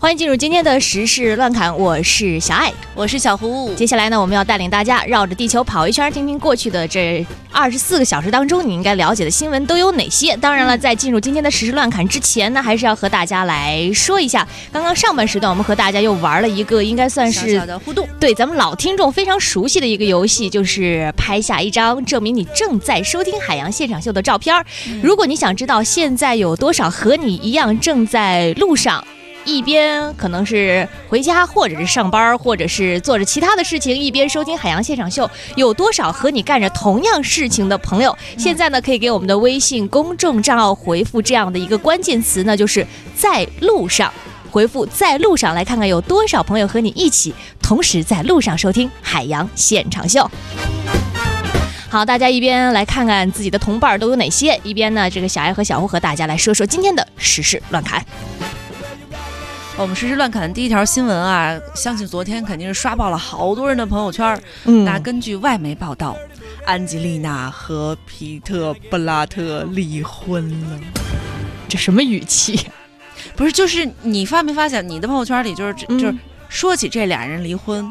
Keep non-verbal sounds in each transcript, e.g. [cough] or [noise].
欢迎进入今天的时事乱侃，我是小爱，我是小胡。接下来呢，我们要带领大家绕着地球跑一圈，听听过去的这二十四个小时当中你应该了解的新闻都有哪些。当然了，在进入今天的时事乱侃之前呢，还是要和大家来说一下，刚刚上半时段我们和大家又玩了一个应该算是小小的互动，对咱们老听众非常熟悉的一个游戏，就是拍下一张证明你正在收听海洋现场秀的照片儿。如果你想知道现在有多少和你一样正在路上。一边可能是回家，或者是上班，或者是做着其他的事情，一边收听海洋现场秀。有多少和你干着同样事情的朋友？现在呢，可以给我们的微信公众账号回复这样的一个关键词呢，就是在路上。回复在路上，来看看有多少朋友和你一起同时在路上收听海洋现场秀。好，大家一边来看看自己的同伴都有哪些，一边呢，这个小爱和小胡和大家来说说今天的时事乱侃。我们实时乱侃第一条新闻啊，相信昨天肯定是刷爆了好多人的朋友圈。嗯那根据外媒报道，安吉丽娜和皮特·布拉特离婚了。这什么语气？不是，就是你发没发现，你的朋友圈里就是、嗯就是说起这俩人离婚，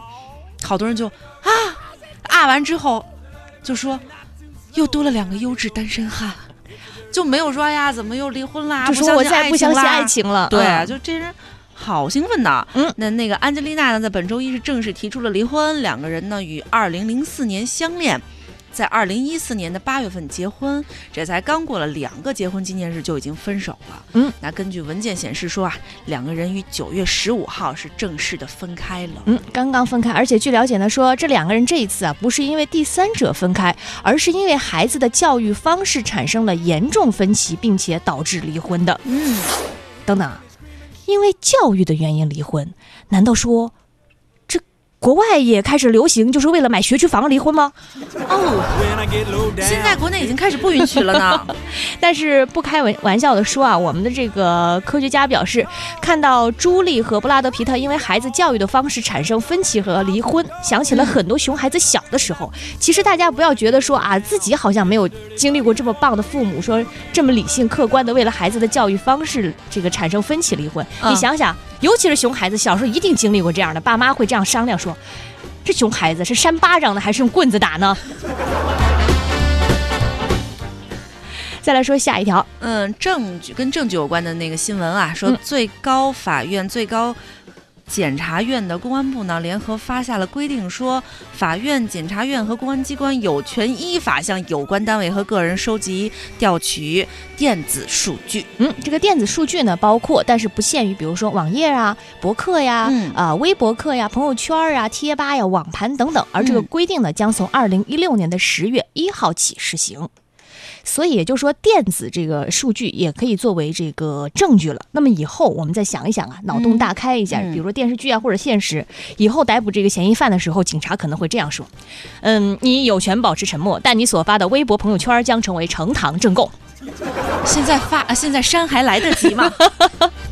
好多人就啊啊完之后就说又多了两个优质单身汉，就没有说哎呀怎么又离婚啦？就说我再不相信爱情情了。对啊，嗯就这人。好兴奋呐！嗯那那个安吉丽娜呢，在本周一是正式提出了离婚。两个人呢，于二零零四年相恋，在二零一四年的八月份结婚，这才刚过了两个结婚纪念日就已经分手了。嗯，那根据文件显示说啊，两个人于九月十五号是正式的分开了。嗯，刚刚分开，而且据了解呢，说这两个人这一次啊，不是因为第三者分开，而是因为孩子的教育方式产生了严重分歧，并且导致离婚的。嗯，等等啊，因为教育的原因离婚，难道说国外也开始流行，就是为了买学区房离婚吗？哦，现在国内已经开始不允许了呢。[laughs] 但是不开玩玩笑的说啊，我们的这个科学家表示，看到朱莉和布拉德皮特因为孩子教育的方式产生分歧和离婚，想起了很多熊孩子小的时候。其实大家不要觉得说啊，自己好像没有经历过这么棒的父母，说这么理性客观的为了孩子的教育方式这个产生分歧离婚。嗯你想想，尤其是熊孩子小时候一定经历过这样的，爸妈会这样商量说。这熊孩子是扇巴掌呢，还是用棍子打呢？[laughs] 再来说下一条，嗯，证据跟证据有关的那个新闻啊，说嗯最高法院、最高检察院的公安部呢，联合发下了规定，说法院、检察院和公安机关有权依法向有关单位和个人收集、调取电子数据。嗯，这个电子数据呢，包括但是不限于，比如说网页啊、博客呀、嗯啊、微博客呀、朋友圈啊、贴吧呀、网盘等等。而这个嗯规定呢，将从二零一六年的十月一号起实行。所以也就是说，电子这个数据也可以作为这个证据了。那么以后我们再想一想啊，脑洞大开一下，嗯比如说电视剧啊或者现实，以后逮捕这个嫌疑犯的时候，警察可能会这样说：嗯，你有权保持沉默，但你所发的微博、朋友圈将成为呈堂证供。[laughs] 现在发，呃现在删还来得及吗？[laughs]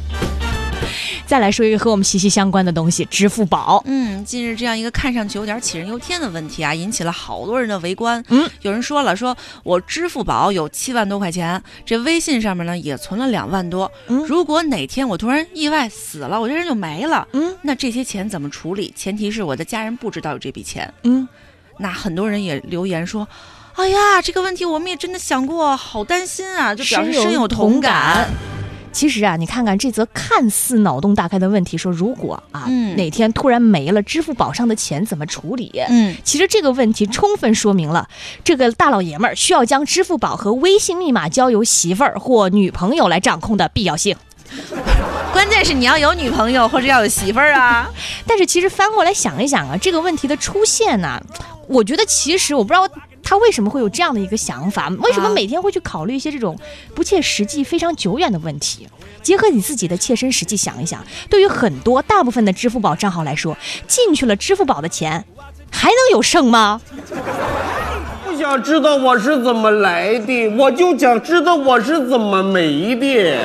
再来说一个和我们息息相关的东西——支付宝。嗯，近日这样一个看上去有点杞人忧天的问题啊，引起了好多人的围观。嗯，有人说了，说我支付宝有七万多块钱，这微信上面呢也存了两万多。嗯如果哪天我突然意外死了，我这人就没了，嗯那这些钱怎么处理？前提是我的家人不知道有这笔钱。嗯，那很多人也留言说。哎呀，这个问题我们也真的想过，好担心啊，就表示深有同感。其实啊，你看看这则看似脑洞大开的问题，说如果啊、嗯哪天突然没了支付宝上的钱怎么处理？嗯，其实这个问题充分说明了这个大老爷们儿需要将支付宝和微信密码交由媳妇儿或女朋友来掌控的必要性。[laughs] 关键是你要有女朋友或者要有媳妇儿啊。但是其实翻过来想一想啊，这个问题的出现呢、我觉得其实我不知道他为什么会有这样的一个想法，为什么啊每天会去考虑一些这种不切实际、非常久远的问题？结合你自己的切身实际想一想，对于很多大部分的支付宝账号来说，进去了支付宝的钱，还能有剩吗？不想知道我是怎么来的，我就想知道我是怎么没的。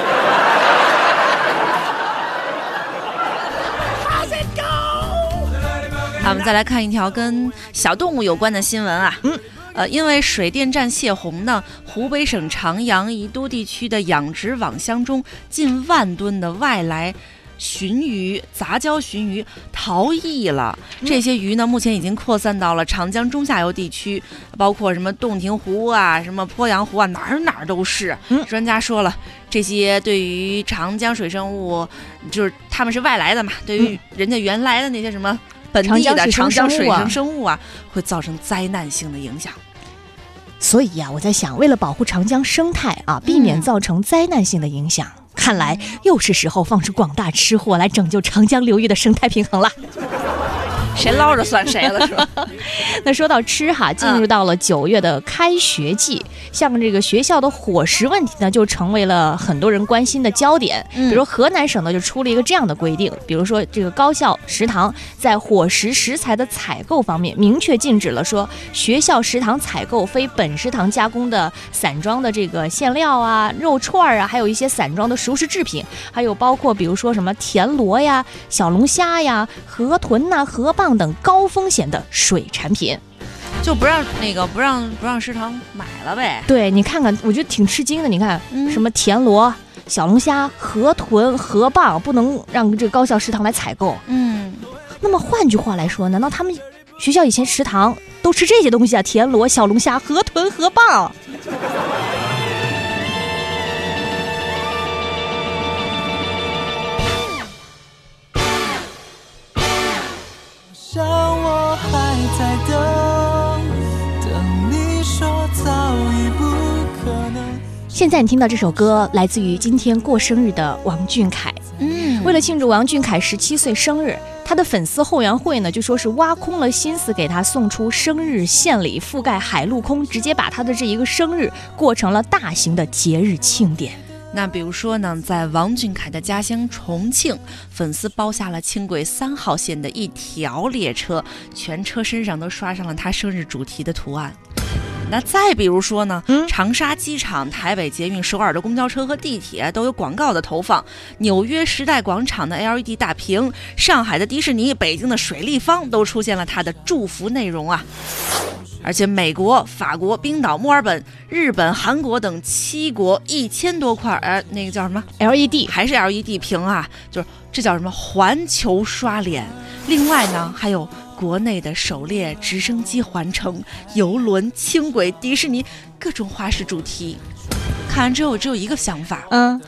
好我们再来看一条跟小动物有关的新闻啊。嗯。呃，因为水电站泄洪呢，湖北省长阳宜都地区的养殖网箱中近万吨的外来。鲟鱼、杂交鲟鱼逃逸了，这些鱼呢，目前已经扩散到了长江中下游地区，包括什么洞庭湖啊、什么鄱阳湖啊，哪儿哪儿都是。嗯专家说了，这些对于长江水生物，就是他们是外来的嘛，对于人家原来的那些什么本地的长江水生长生物啊会造成灾难性的影响。所以呀、我在想，为了保护长江生态啊，避免嗯造成灾难性的影响，看来又是时候放出广大吃货来拯救长江流域的生态平衡了。谁捞着算谁了，是吧？[laughs] 那说到吃哈，进入到了九月的开学季，像这个学校的伙食问题呢，就成为了很多人关心的焦点。嗯比如河南省呢，就出了一个这样的规定，比如说这个高校食堂在伙食食材的采购方面，明确禁止了说学校食堂采购非本食堂加工的散装的这个馅料啊、肉串儿啊，还有一些散装的熟食制品，还有包括比如说什么田螺呀、小龙虾呀、河豚呐、河蚌等高风险的水产品。就不让那个不让不让食堂买了呗。对你看看，我觉得挺吃惊的。你看，嗯什么田螺、小龙虾、河豚、河蚌，不能让这个高校食堂来采购。嗯，那么换句话来说，难道他们学校以前食堂都吃这些东西啊？田螺、小龙虾、河豚、河蚌。还在等，等你说早已不可能。现在你听到这首歌，来自于今天过生日的王俊凯。嗯，为了庆祝王俊凯十七岁生日，他的粉丝后援会呢就说是挖空了心思给他送出生日献礼，覆盖海陆空，直接把他的这一个生日过成了大型的节日庆典。那比如说呢，在王俊凯的家乡重庆，粉丝包下了轻轨三号线的一条列车，全车身上都刷上了他生日主题的图案。那再比如说呢，嗯长沙机场、台北捷运、首尔的公交车和地铁都有广告的投放，纽约时代广场的 LED 大屏，上海的迪士尼、北京的水立方都出现了他的祝福内容啊。而且美国、法国、冰岛、墨尔本、日本、韩国等七国一千多块，呃，那个叫什么？LED 还是 LED 屏啊？就是这叫什么环球刷脸。另外呢，还有国内的首列直升机环城、游轮、轻轨、迪士尼各种花式主题。看完之后，我只有一个想法：嗯，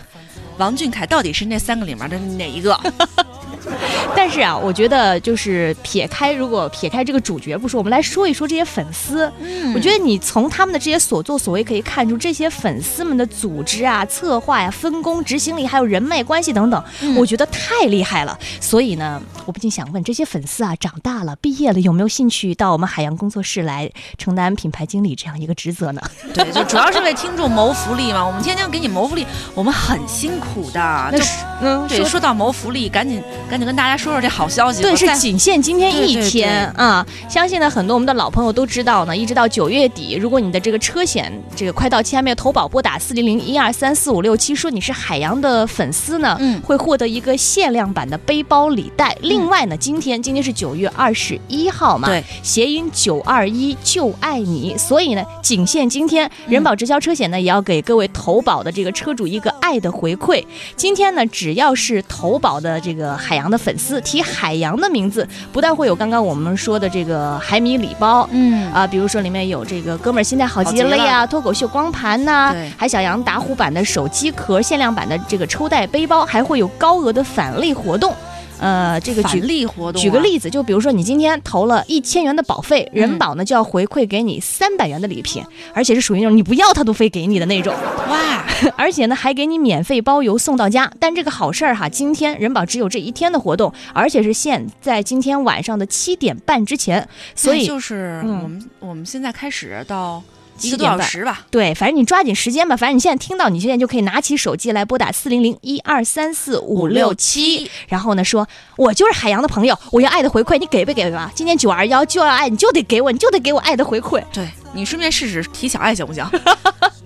王俊凯到底是那三个里面的哪一个？[laughs] [laughs] 但是啊，我觉得就是撇开，如果撇开这个主角不说，我们来说一说这些粉丝。嗯我觉得你从他们的这些所作所为可以看出，这些粉丝们的组织啊、策划呀、分工、执行力，还有人脉关系等等，嗯我觉得太厉害了。所以呢，我不禁想问，这些粉丝啊，长大了、毕业了，有没有兴趣到我们海洋工作室来承担品牌经理这样一个职责呢？[laughs] 对，就主要是为听众谋福利嘛。我们天天给你谋福利，我们很辛苦的。那是嗯对，说到谋福利，赶紧赶紧跟大家说说这好消息。对，是仅限今天一天啊！相信呢，很多我们的老朋友都知道呢，一直到九月底，如果你的这个车险这个快到期还没有投保，拨打四零零一二三四五六七，说你是海洋的粉丝呢，嗯会获得一个限量版的背包礼袋。另外呢，今天今天是九月二十一号嘛，对，谐音九二一就爱你，所以呢，仅限今天，人保直销车险呢也要给各位投保的这个车主一个爱的回馈。今天呢，只要是投保的这个海洋的粉丝提海洋的名字，不但会有刚刚我们说的这个海米礼包。嗯啊，比如说里面有这个哥们儿心态好极了呀，脱口秀光盘呐、对海小羊打虎版的手机壳限量版的这个抽袋背包，还会有高额的返利活动。呃，这个举例活动啊举个例子，就比如说你今天投了一千元的保费，嗯人保呢就要回馈给你三百元的礼品，而且是属于那种你不要他都非给你的那种，哇，[laughs] 而且呢还给你免费包邮送到家。但这个好事儿哈，今天人保只有这一天的活动，而且是限在今天晚上的七点半之前，所以就是嗯我们、我们现在开始到一个多7点半小时吧。对，反正你抓紧时间吧。反正你现在听到，你现在就可以拿起手机来拨打四零零一二三四五六七，然后呢说，我就是海洋的朋友，我要爱的回馈，你给不给吧？今天九二幺就要爱，你就得给我，你就得给我爱的回馈。对你顺便试试提小爱行不行？[laughs]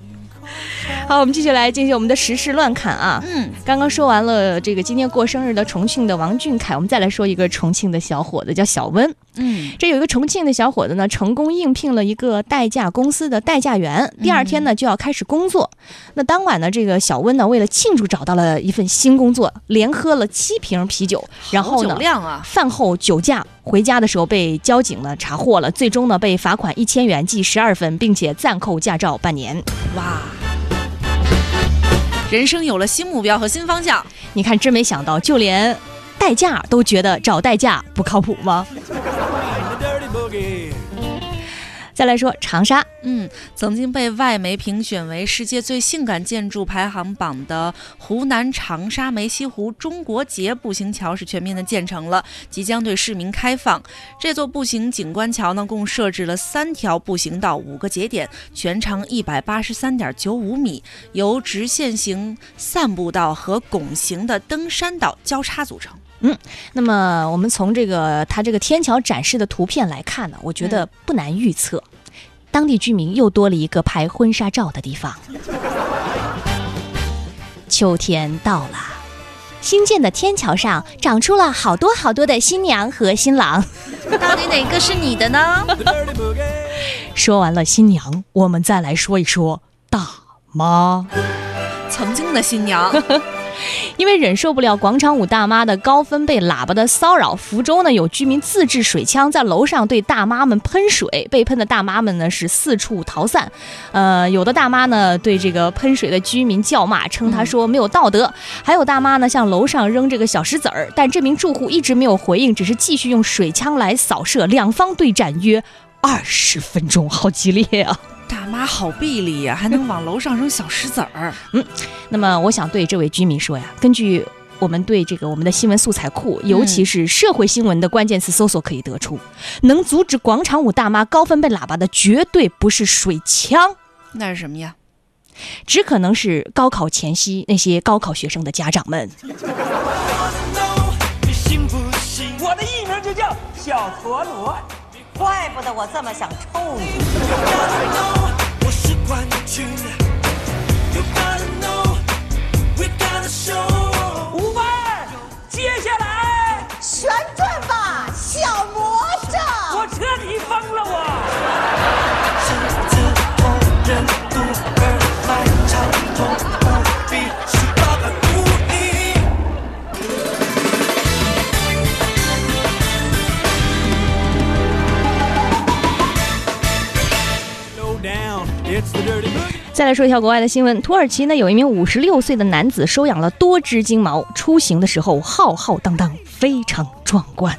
好，我们继续来进行我们的时事乱侃啊。嗯，刚刚说完了这个今天过生日的重庆的王俊凯，我们再来说一个重庆的小伙子，叫小温。嗯，这有一个重庆的小伙子呢，成功应聘了一个代驾公司的代驾员，第二天呢就要开始工作。那当晚呢，这个小温呢，为了庆祝找到了一份新工作，连喝了七瓶啤酒，然后酒呢，量啊，饭后酒驾，回家的时候被交警呢查获了，最终呢被罚款一千元，记十二分，并且暂扣驾照半年。哇！人生有了新目标和新方向，你看，真没想到，就连代驾都觉得找代驾不靠谱吗？再来说长沙，嗯，曾经被外媒评选为世界最性感建筑排行榜的湖南长沙梅溪湖中国结步行桥是全面的建成了，即将对市民开放。这座步行景观桥呢，共设置了三条步行道、五个节点，全长一百八十三点九五米，由直线型散步道和拱形的登山道交叉组成。那么我们从这个它这个天桥展示的图片来看呢，我觉得不难预测，当地居民又多了一个拍婚纱照的地方。秋天到了，新建的天桥上长出了好多好多的新娘和新郎。到底哪个是你的呢？说完了新娘，我们再来说一说大妈。曾经的新娘。因为忍受不了广场舞大妈的高分贝喇叭的骚扰，福州呢有居民自制水枪在楼上对大妈们喷水，被喷的大妈们呢是四处逃散。呃，有的大妈呢对这个喷水的居民叫骂，称他说没有道德；还有大妈呢向楼上扔这个小石子儿，但这名住户一直没有回应，只是继续用水枪来扫射，两方对战约二十分钟，好激烈啊！大妈好臂力呀、还能往楼上扔小石子儿。嗯那么我想对这位居民说呀，根据我们对这个我们的新闻素材库，尤其是社会新闻的关键词搜索可以得出，能阻止广场舞大妈高分贝喇叭的绝对不是水枪，那是什么呀？只可能是高考前夕那些高考学生的家长们。[laughs] 我的艺名就叫小陀螺。怪不得我这么想抽你。我是冠军。You gotta know, we gotta show. 再来说一条国外的新闻，土耳其呢有一名五十六岁的男子收养了多只金毛，出行的时候浩浩荡荡，非常壮观。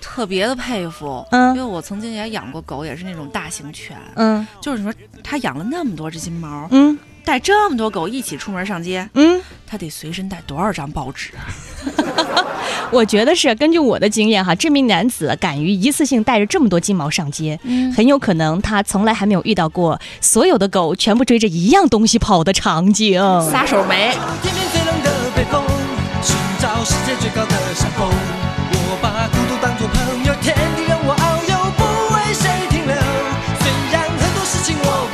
特别的佩服，嗯因为我曾经也养过狗，也是那种大型犬，嗯就是你说他养了那么多只金毛，嗯带这么多狗一起出门上街，嗯。他得随身带多少张报纸？[laughs] 我觉得是根据我的经验哈，这名男子敢于一次性带着这么多金毛上街，嗯很有可能他从来还没有遇到过所有的狗全部追着一样东西跑的场景。撒手没？天边最冷的北风，寻找世界最高的山峰。我把孤独当作朋友，天地让我遨游，不为谁停留。虽然很多事情我